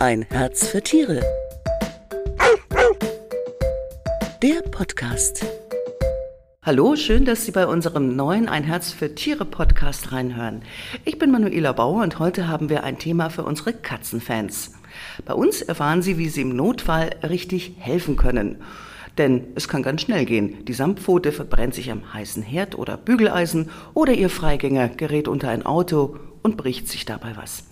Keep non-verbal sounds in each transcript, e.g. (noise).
Ein Herz für Tiere. Der Podcast. Hallo, schön, dass Sie bei unserem neuen Ein Herz für Tiere Podcast reinhören. Ich bin Manuela Bauer und heute haben wir ein Thema für unsere Katzenfans. Bei uns erfahren Sie, wie Sie im Notfall richtig helfen können. Denn es kann ganz schnell gehen. Die Samtpfote verbrennt sich am heißen Herd oder Bügeleisen oder Ihr Freigänger gerät unter ein Auto und bricht sich dabei was.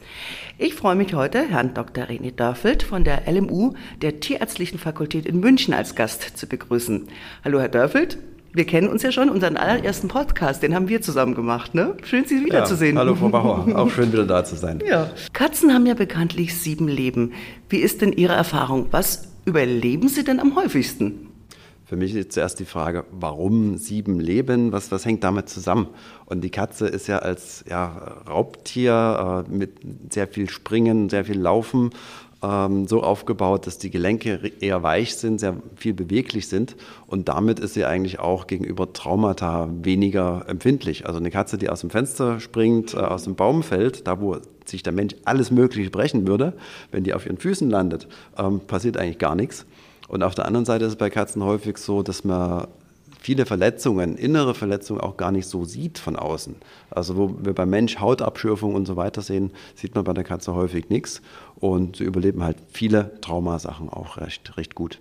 Ich freue mich heute, Herrn Dr. René Dörfelt von der LMU, der Tierärztlichen Fakultät in München, als Gast zu begrüßen. Hallo, Herr Dörfelt. Wir kennen uns ja schon, unseren allerersten Podcast, den haben wir zusammen gemacht. Ne? Schön, Sie wiederzusehen. Ja, hallo, Frau Bauer. Auch schön, wieder da zu sein. Ja. Katzen haben ja bekanntlich sieben Leben. Wie ist denn Ihre Erfahrung? Was überleben sie denn am häufigsten? Für mich ist zuerst die Frage, warum sieben Leben? Was, was hängt damit zusammen? Und die Katze ist ja als ja, Raubtier äh, mit sehr viel Springen, sehr viel Laufen ähm, so aufgebaut, dass die Gelenke eher weich sind, sehr viel beweglich sind. Und damit ist sie eigentlich auch gegenüber Traumata weniger empfindlich. Also eine Katze, die aus dem Fenster springt, äh, aus dem Baum fällt, da wo sich der Mensch alles Mögliche brechen würde, wenn die auf ihren Füßen landet, ähm, passiert eigentlich gar nichts. Und auf der anderen Seite ist es bei Katzen häufig so, dass man viele Verletzungen, innere Verletzungen auch gar nicht so sieht von außen. Also wo wir beim Mensch Hautabschürfung und so weiter sehen, sieht man bei der Katze häufig nichts. Und sie überleben halt viele Traumasachen auch recht, recht gut.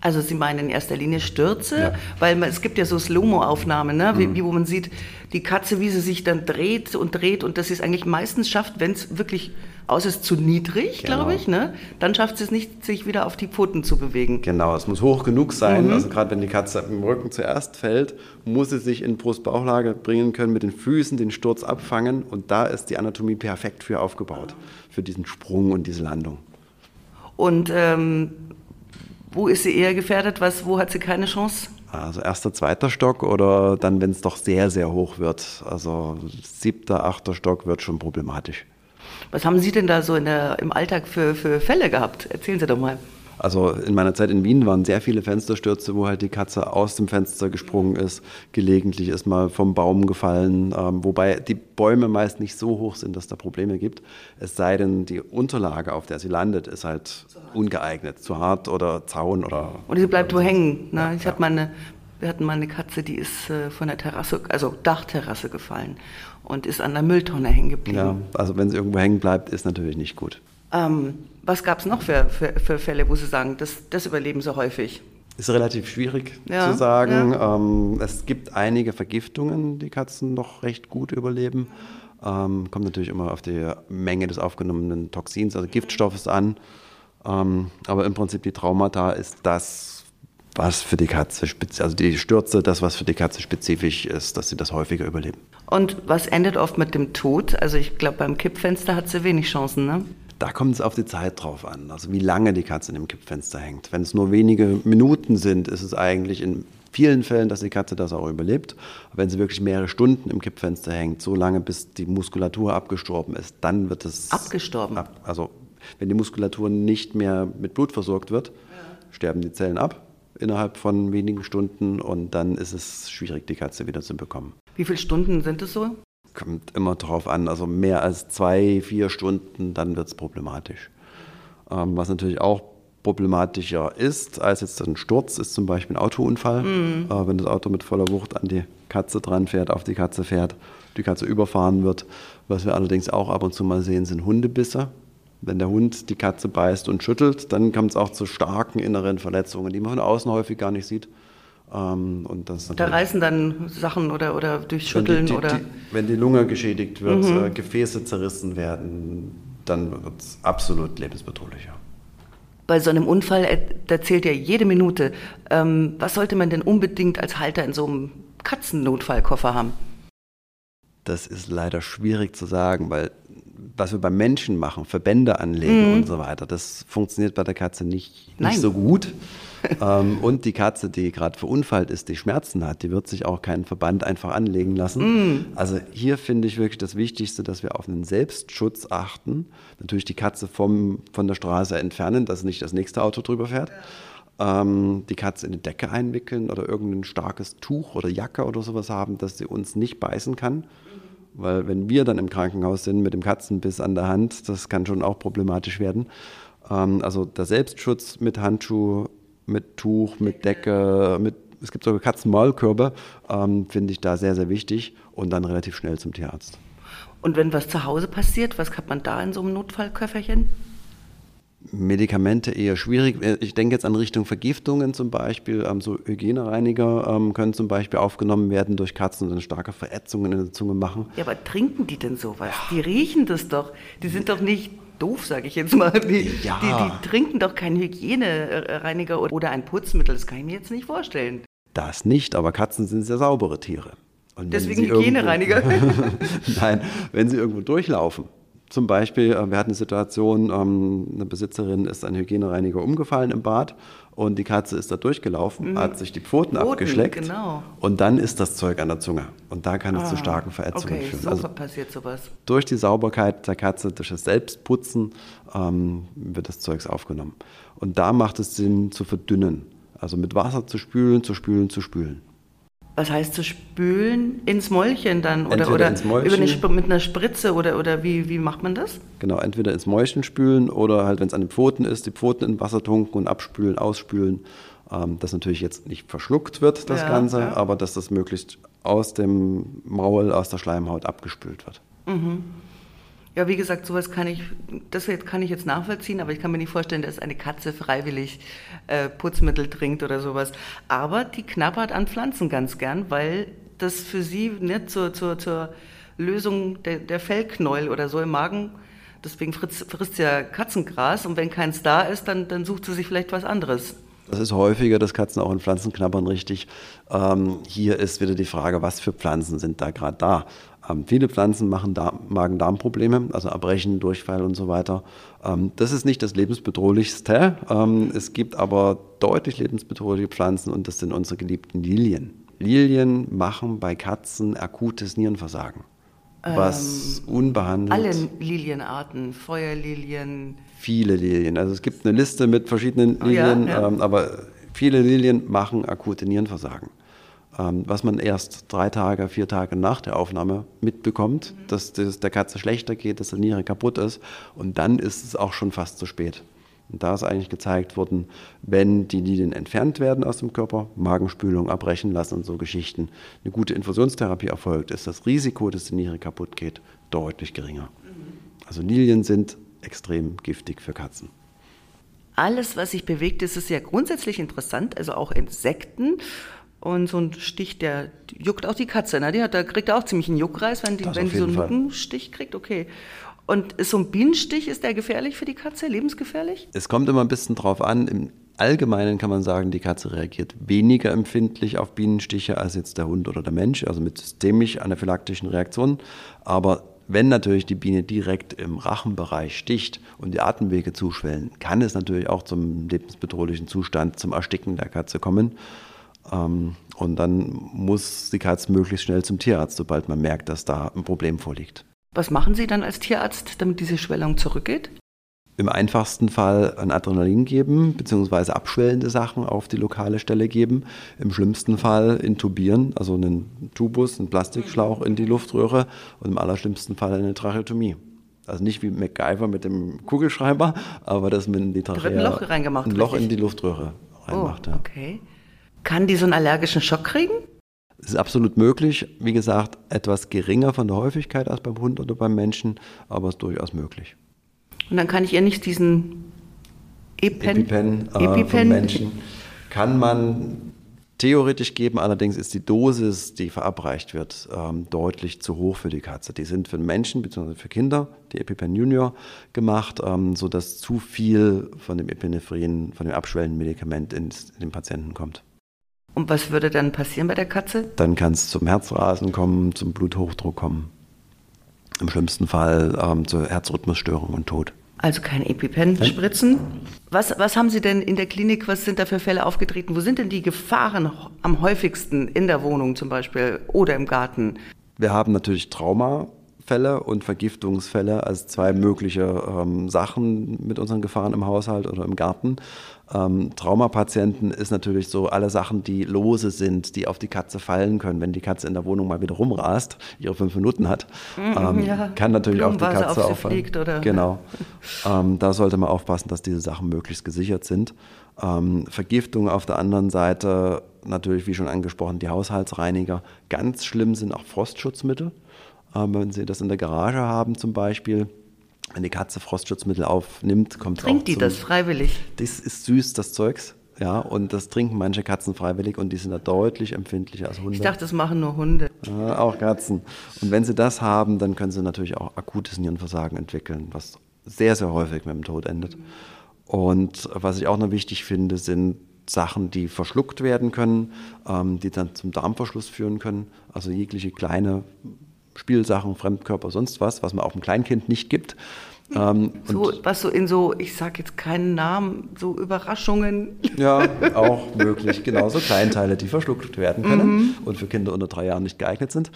Also Sie meinen in erster Linie Stürze, ja. weil es gibt ja so Slow-Mo-Aufnahmen, ne? Wie, mhm. wo man sieht, die Katze, wie sie sich dann dreht und dreht und das ist eigentlich meistens schafft, wenn es wirklich aus ist zu niedrig, genau. glaube ich, ne? dann schafft sie es nicht, sich wieder auf die Pfoten zu bewegen. Genau, es muss hoch genug sein. Mhm. Also gerade wenn die Katze im Rücken zuerst fällt, muss sie sich in Brust-Bauchlage bringen können, mit den Füßen den Sturz abfangen und da ist die Anatomie perfekt für aufgebaut, für diesen Sprung und diese Landung. Und ähm, wo ist sie eher gefährdet? Was, wo hat sie keine Chance? Also erster, zweiter Stock oder dann, wenn es doch sehr, sehr hoch wird. Also siebter, achter Stock wird schon problematisch. Was haben Sie denn da so der, im Alltag für, für Fälle gehabt? Erzählen Sie doch mal. Also in meiner Zeit in Wien waren sehr viele Fensterstürze, wo halt die Katze aus dem Fenster gesprungen ist. Gelegentlich ist mal vom Baum gefallen, ähm, wobei die Bäume meist nicht so hoch sind, dass da Probleme gibt. Es sei denn, die Unterlage, auf der sie landet, ist halt ungeeignet, zu hart oder Zaun oder. Und sie bleibt wo hängen. Ne? Ja, ich ja. hatte meine, wir hatten mal eine Katze, die ist äh, von der Terrasse, also Dachterrasse gefallen und ist an der Mülltonne hängen geblieben. Ja, also wenn sie irgendwo hängen bleibt, ist natürlich nicht gut. Ähm, was gab es noch für, für, für, Fälle, wo Sie sagen, das, das überleben Sie häufig? Ist relativ schwierig ja, zu sagen. Ja. Ähm, es gibt einige Vergiftungen, die Katzen noch recht gut überleben. Ähm, kommt natürlich immer auf die Menge des aufgenommenen Toxins, also Giftstoffes an. Ähm, aber im Prinzip die Traumata ist das, was für die Katze, also die Stürze, das, was für die Katze spezifisch ist, dass sie das häufiger überleben. Und was endet oft mit dem Tod? Also ich glaube, beim Kippfenster hat sie wenig Chancen, ne? Da kommt es auf die Zeit drauf an, also wie lange die Katze in dem Kippfenster hängt. Wenn es nur wenige Minuten sind, ist es eigentlich in vielen Fällen, dass die Katze das auch überlebt. Aber wenn sie wirklich mehrere Stunden im Kippfenster hängt, so lange bis die Muskulatur abgestorben ist, dann wird es... Abgestorben? Ab, also wenn die Muskulatur nicht mehr mit Blut versorgt wird, ja. sterben die Zellen ab innerhalb von wenigen Stunden und dann ist es schwierig, die Katze wieder zu bekommen. Wie viele Stunden sind es so? Kommt immer drauf an. Also mehr als zwei, vier Stunden, dann wird es problematisch. Ähm, was natürlich auch problematischer ist als jetzt ein Sturz, ist zum Beispiel ein Autounfall. Mhm. Äh, wenn das Auto mit voller Wucht an die Katze dran fährt, auf die Katze fährt, die Katze überfahren wird. Was wir allerdings auch ab und zu mal sehen, sind Hundebisse. Wenn der Hund die Katze beißt und schüttelt, dann kommt es auch zu starken inneren Verletzungen, die man von außen häufig gar nicht sieht. Ähm, und das da reißen dann Sachen oder, oder durch Schütteln? Die, die, oder? Die, wenn die Lunge geschädigt wird, mhm. äh, Gefäße zerrissen werden, dann wird es absolut lebensbedrohlich. Bei so einem Unfall, äh, da zählt ja jede Minute. Ähm, was sollte man denn unbedingt als Halter in so einem Katzennotfallkoffer haben? Das ist leider schwierig zu sagen, weil was wir beim Menschen machen, Verbände anlegen mhm. und so weiter, das funktioniert bei der Katze nicht, nicht so gut. (laughs) ähm, und die Katze, die gerade verunfallt ist, die Schmerzen hat, die wird sich auch keinen Verband einfach anlegen lassen. Mm. Also hier finde ich wirklich das Wichtigste, dass wir auf einen Selbstschutz achten. Natürlich die Katze vom, von der Straße entfernen, dass nicht das nächste Auto drüber fährt. Ähm, die Katze in eine Decke einwickeln oder irgendein starkes Tuch oder Jacke oder sowas haben, dass sie uns nicht beißen kann. Weil wenn wir dann im Krankenhaus sind mit dem Katzenbiss an der Hand, das kann schon auch problematisch werden. Ähm, also der Selbstschutz mit Handschuh, mit Tuch, mit Decke, mit es gibt sogar Katzenmaulkörbe, ähm, finde ich da sehr, sehr wichtig und dann relativ schnell zum Tierarzt. Und wenn was zu Hause passiert, was hat man da in so einem Notfallköfferchen? Medikamente eher schwierig. Ich denke jetzt an Richtung Vergiftungen zum Beispiel. Ähm, so Hygienereiniger ähm, können zum Beispiel aufgenommen werden durch Katzen und starke Verätzungen in der Zunge machen. Ja, aber trinken die denn sowas? Die riechen das doch. Die sind doch nicht doof, sage ich jetzt mal. Die, ja. die, die, trinken doch keinen Hygienereiniger oder ein Putzmittel. Das kann ich mir jetzt nicht vorstellen. Das nicht, aber Katzen sind sehr saubere Tiere. Und Deswegen Hygienereiniger. (laughs) Nein, wenn sie irgendwo durchlaufen. Zum Beispiel, äh, wir hatten eine Situation, ähm, eine Besitzerin ist ein Hygienereiniger umgefallen im Bad und die Katze ist da durchgelaufen, mhm. hat sich die Pfoten, Pfoten abgeschleckt genau. und dann ist das Zeug an der Zunge. Und da kann es ah, zu starken Verätzungen okay, führen. So also passiert sowas. Durch die Sauberkeit der Katze, durch das Selbstputzen ähm, wird das Zeugs aufgenommen. Und da macht es Sinn zu verdünnen. Also mit Wasser zu spülen, zu spülen, zu spülen. Was heißt zu spülen ins Mäulchen dann? Oder, oder ins Mäulchen. Über eine, mit einer Spritze oder, oder wie, wie macht man das? Genau, entweder ins Mäulchen spülen oder halt, wenn es an den Pfoten ist, die Pfoten in Wasser tunken und abspülen, ausspülen. Ähm, dass natürlich jetzt nicht verschluckt wird, das ja, Ganze, ja. aber dass das möglichst aus dem Maul, aus der Schleimhaut abgespült wird. Mhm. Ja, wie gesagt, sowas kann ich, das kann ich jetzt nachvollziehen, aber ich kann mir nicht vorstellen, dass eine Katze freiwillig äh, Putzmittel trinkt oder sowas. Aber die knabbert an Pflanzen ganz gern, weil das für sie ne, zur, zur, zur Lösung der, der Fellknäuel oder so im Magen, deswegen frisst, frisst sie ja Katzengras und wenn keins da ist, dann, dann sucht sie sich vielleicht was anderes. Das ist häufiger, dass Katzen auch in Pflanzen knabbern, richtig. Ähm, hier ist wieder die Frage, was für Pflanzen sind da gerade da? Ähm, viele Pflanzen machen Magen-Darm-Probleme, also Erbrechen, Durchfall und so weiter. Ähm, das ist nicht das lebensbedrohlichste. Ähm, es gibt aber deutlich lebensbedrohliche Pflanzen und das sind unsere geliebten Lilien. Lilien machen bei Katzen akutes Nierenversagen. Was ähm, unbehandelt. Alle Lilienarten, Feuerlilien. Viele Lilien. Also es gibt eine Liste mit verschiedenen Lilien, ja, ja. Ähm, aber viele Lilien machen akute Nierenversagen. Ähm, was man erst drei Tage, vier Tage nach der Aufnahme mitbekommt, mhm. dass es der Katze schlechter geht, dass die Niere kaputt ist. Und dann ist es auch schon fast zu spät. Und da ist eigentlich gezeigt worden, wenn die Lilien entfernt werden aus dem Körper, Magenspülung abbrechen lassen und so Geschichten, eine gute Infusionstherapie erfolgt, ist das Risiko, dass die Niere kaputt geht, deutlich geringer. Mhm. Also Lilien sind extrem giftig für Katzen. Alles, was sich bewegt, ist es ja grundsätzlich interessant, also auch Insekten. Und so ein Stich, der juckt auch die Katze. Ne? Die hat, da kriegt er auch ziemlich einen Juckreiz, wenn die, wenn die so einen Nuckenstich kriegt. Okay. Und ist so ein Bienenstich, ist der gefährlich für die Katze, lebensgefährlich? Es kommt immer ein bisschen drauf an. Im Allgemeinen kann man sagen, die Katze reagiert weniger empfindlich auf Bienenstiche als jetzt der Hund oder der Mensch, also mit systemisch anaphylaktischen Reaktionen. Aber wenn natürlich die Biene direkt im Rachenbereich sticht und die Atemwege zuschwellen, kann es natürlich auch zum lebensbedrohlichen Zustand, zum Ersticken der Katze kommen. Ähm, und dann muss die Katze möglichst schnell zum Tierarzt, sobald man merkt, dass da ein Problem vorliegt. Was machen Sie dann als Tierarzt, damit diese Schwellung zurückgeht? Im einfachsten Fall ein Adrenalin geben, beziehungsweise abschwellende Sachen auf die lokale Stelle geben. Im schlimmsten Fall intubieren, also einen Tubus, einen Plastikschlauch in die Luftröhre und im allerschlimmsten Fall eine Tracheotomie. Also nicht wie MacGyver mit dem Kugelschreiber, aber dass man in die Trachea ein Loch reingemacht. Ein Loch in die Luftröhre reinmacht. Oh, okay. Ja. Kann die so einen allergischen Schock kriegen? Es ist absolut möglich. Wie gesagt, etwas geringer von der Häufigkeit als beim Hund oder beim Menschen, aber es ist durchaus möglich. Und dann kann ich ihr nicht diesen Epen, Epipen, äh, Epipen. Menschen, kann man theoretisch geben, allerdings ist die Dosis, die verabreicht wird, ähm, deutlich zu hoch für die Katze. Die sind für Menschen bzw. für Kinder, die EpiPen Junior, gemacht, ähm, sodass zu viel von dem Epinephrin, von dem abschwellenden Medikament ins, in den Patienten kommt. Und was würde dann passieren bei der Katze? Dann kann es zum Herzrasen kommen, zum Bluthochdruck kommen. Im schlimmsten Fall ähm, zur Herzrhythmusstörung und Tod. Also kein EpiPen spritzen. Was, was haben Sie denn in der Klinik, was sind da für Fälle aufgetreten? Wo sind denn die Gefahren am häufigsten in der Wohnung zum Beispiel oder im Garten? Wir haben natürlich Trauma Todesfälle und Vergiftungsfälle als zwei mögliche ähm, Sachen mit unseren Gefahren im Haushalt oder im Garten. Ähm, Traumapatienten ist natürlich so alle Sachen, die lose sind, die auf die Katze fallen können. Wenn die Katze in der Wohnung mal wieder rumrast, ihre fünf Minuten hat, Mhm, ähm, ja. kann natürlich auch die Katze auf auffallen. fliegt oder- Genau. ähm, da sollte man aufpassen, dass diese Sachen möglichst gesichert sind. Ähm, Vergiftung auf der anderen Seite, natürlich wie schon angesprochen, die Haushaltsreiniger. Ganz schlimm sind auch Frostschutzmittel. Ähm, wenn Sie das in der Garage haben zum Beispiel, wenn die Katze Frostschutzmittel aufnimmt, kommt Trinkt die zum, das freiwillig? Das ist süß, das Zeugs. Ja, und das trinken manche Katzen freiwillig und die sind da deutlich empfindlicher als Hunde. Ich dachte, das machen nur Hunde. Ja, auch Katzen. Und wenn sie das haben, dann können sie natürlich auch akutes Nierenversagen entwickeln, was sehr, sehr häufig mit dem Tod endet. Und was ich auch noch wichtig finde, sind Sachen, die verschluckt werden können, ähm, die dann zum Darmverschluss führen können. Also jegliche kleine Spielsachen, Fremdkörper, sonst was, was man auch einem Kleinkind nicht gibt. Ähm, So, was so in so, ich sag jetzt keinen Namen, so Überraschungen. Ja, (laughs) auch möglich. Genauso Kleinteile, die verschluckt werden können und für Kinder unter drei Jahren nicht geeignet sind.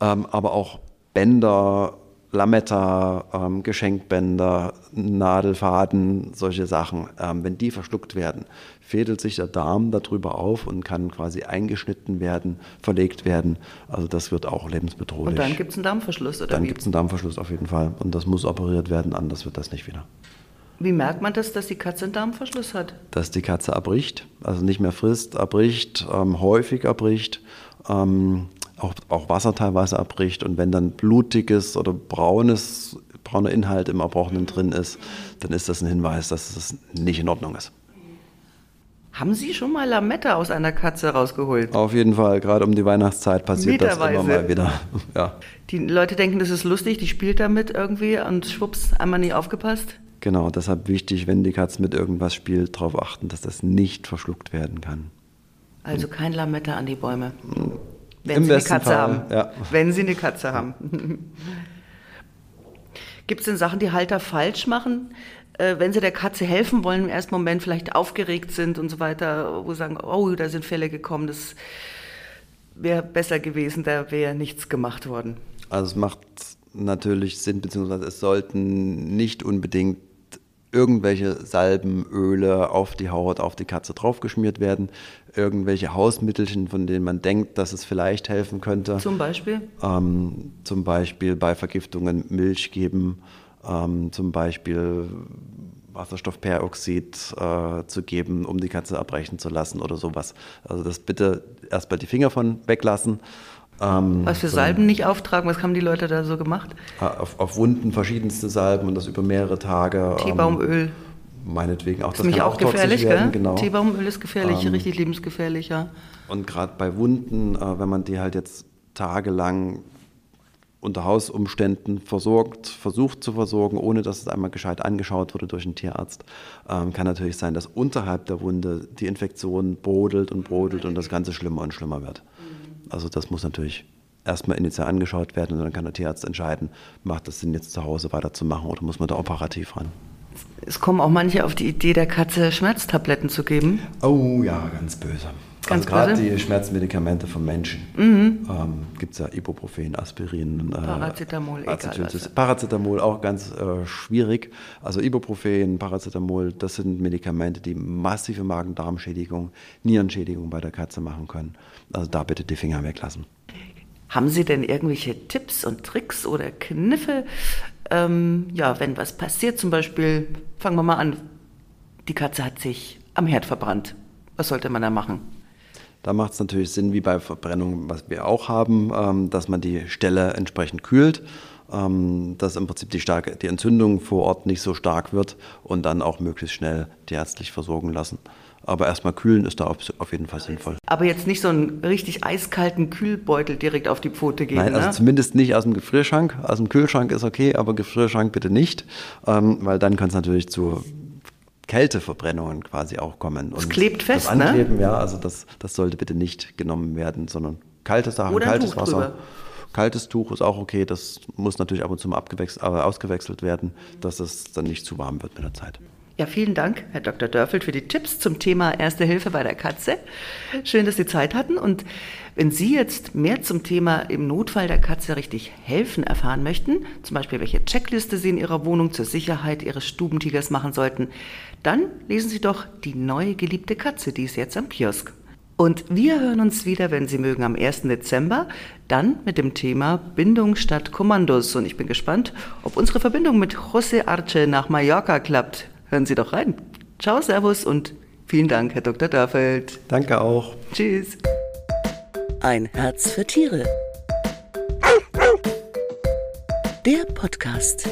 Ähm, aber auch Bänder, Lametta, ähm, Geschenkbänder, Nadelfaden, solche Sachen. Ähm, wenn die verschluckt werden, fädelt sich der Darm darüber auf und kann quasi eingeschnitten werden, verlegt werden. Also das wird auch lebensbedrohlich. Und dann gibt es einen Darmverschluss, oder Dann gibt es einen Darmverschluss auf jeden Fall. Und das muss operiert werden, anders wird das nicht wieder. Wie merkt man das, dass die Katze einen Darmverschluss hat? dass die Katze abbricht, also nicht mehr frisst, abbricht, ähm, häufig abbricht, ähm, auch, auch Wasser teilweise abbricht und wenn dann blutiges oder braunes, brauner Inhalt im Erbrochenen drin ist, dann ist das ein Hinweis, dass es nicht in Ordnung ist. Haben Sie schon mal Lametta aus einer Katze rausgeholt? Auf jeden Fall, gerade um die Weihnachtszeit passiert das immer mal wieder. (laughs) Ja, Die Leute denken, das ist lustig, die spielt damit irgendwie und schwupps, einmal nie aufgepasst. genau, deshalb wichtig, wenn die Katze mit irgendwas spielt, darauf achten, dass das nicht verschluckt werden kann. Also kein Lametta an die Bäume. Wenn Im Sie eine Katze Fall, haben. ja. Wenn Sie eine Katze haben. (laughs) Gibt es denn Sachen, die Halter falsch machen, äh, wenn sie der Katze helfen wollen, im ersten Moment vielleicht aufgeregt sind und so weiter, wo sie sagen, oh, da sind Fälle gekommen, das wäre besser gewesen, da wäre nichts gemacht worden. Also es macht natürlich Sinn, beziehungsweise es sollten nicht unbedingt irgendwelche Salben, Öle auf die Haut, auf die Katze draufgeschmiert werden, irgendwelche Hausmittelchen, von denen man denkt, dass es vielleicht helfen könnte. Zum Beispiel? Ähm, zum Beispiel bei Vergiftungen Milch geben, ähm, zum Beispiel Wasserstoffperoxid äh, zu geben, um die Katze abbrechen zu lassen oder sowas. Also das bitte erstmal die Finger von weglassen. Ähm, Was für Salben nicht auftragen, was haben die Leute da so gemacht? auf, auf Wunden verschiedenste Salben und das über mehrere Tage. Teebaumöl. Ähm, meinetwegen auch. Das ist nämlich auch toxisch gefährlich, werden, gell? Genau. Teebaumöl ist gefährlich, Ähm, richtig lebensgefährlich, ja. Und gerade bei Wunden, äh, wenn man die halt jetzt tagelang unter Hausumständen versorgt, versucht zu versorgen, ohne dass es einmal gescheit angeschaut wurde durch einen Tierarzt, ähm, kann natürlich sein, dass unterhalb der Wunde die Infektion brodelt und brodelt und das Ganze schlimmer und schlimmer wird. Also das muss natürlich erstmal initial angeschaut werden und dann kann der Tierarzt entscheiden, macht es Sinn, jetzt zu Hause weiterzumachen oder muss man da operativ ran. Es kommen auch manche auf die Idee, der Katze Schmerztabletten zu geben. Oh ja, ganz böse. Ganz also gerade? Mhm. die Schmerzmedikamente von Menschen. Ähm, Gibt es ja Ibuprofen, Aspirin, äh, Paracetamol, egal was. Paracetamol auch ganz äh, schwierig. Also Ibuprofen, Paracetamol, das sind Medikamente, die massive Magen-Darm-Schädigung, Nierenschädigung bei der Katze machen können. Also da bitte die Finger weglassen. Haben Sie denn irgendwelche Tipps und Tricks oder Kniffe? Ähm, ja, wenn was passiert, zum Beispiel, fangen wir mal an, die Katze hat sich am Herd verbrannt. Was sollte man da machen? Da macht es natürlich Sinn, wie bei Verbrennung, was wir auch haben, ähm, dass man die Stelle entsprechend kühlt, ähm, dass im Prinzip die, starke, die Entzündung vor Ort nicht so stark wird und dann auch möglichst schnell tierärztlich versorgen lassen. Aber erstmal kühlen ist da auf, auf jeden Fall sinnvoll. Aber jetzt nicht so einen richtig eiskalten Kühlbeutel direkt auf die Pfote geben. Nein, also ne? zumindest nicht aus dem Gefrierschrank. Aus dem Kühlschrank ist okay, aber Gefrierschrank bitte nicht, ähm, weil dann kann es natürlich zu Kälteverbrennungen quasi auch kommen. Es klebt fest, das ne? Ankleben, ja, also das, das sollte bitte nicht genommen werden, sondern kalte Sachen, Oder kaltes Tuch Wasser. drüber. Kaltes Tuch ist auch okay, das muss natürlich ab und zu mal abgewechselt, äh, ausgewechselt werden, dass es dann nicht zu warm wird mit der Zeit. Ja, vielen Dank, Herr Dr. Dörfeld, für die Tipps zum Thema Erste Hilfe bei der Katze. Schön, dass Sie Zeit hatten. Und wenn Sie jetzt mehr zum Thema im Notfall der Katze richtig helfen erfahren möchten, zum Beispiel welche Checkliste Sie in Ihrer Wohnung zur Sicherheit Ihres Stubentigers machen sollten, dann lesen Sie doch die neue geliebte Katze, die ist jetzt am Kiosk. Und wir hören uns wieder, wenn Sie mögen, am 1. Dezember, dann mit dem Thema Bindung statt Kommandos. Und ich bin gespannt, ob unsere Verbindung mit José Arce nach Mallorca klappt. Hören Sie doch rein. Ciao, Servus und vielen Dank, Herr Dr. Dörfeld. Danke auch. Tschüss. Ein Herz für Tiere. Der Podcast.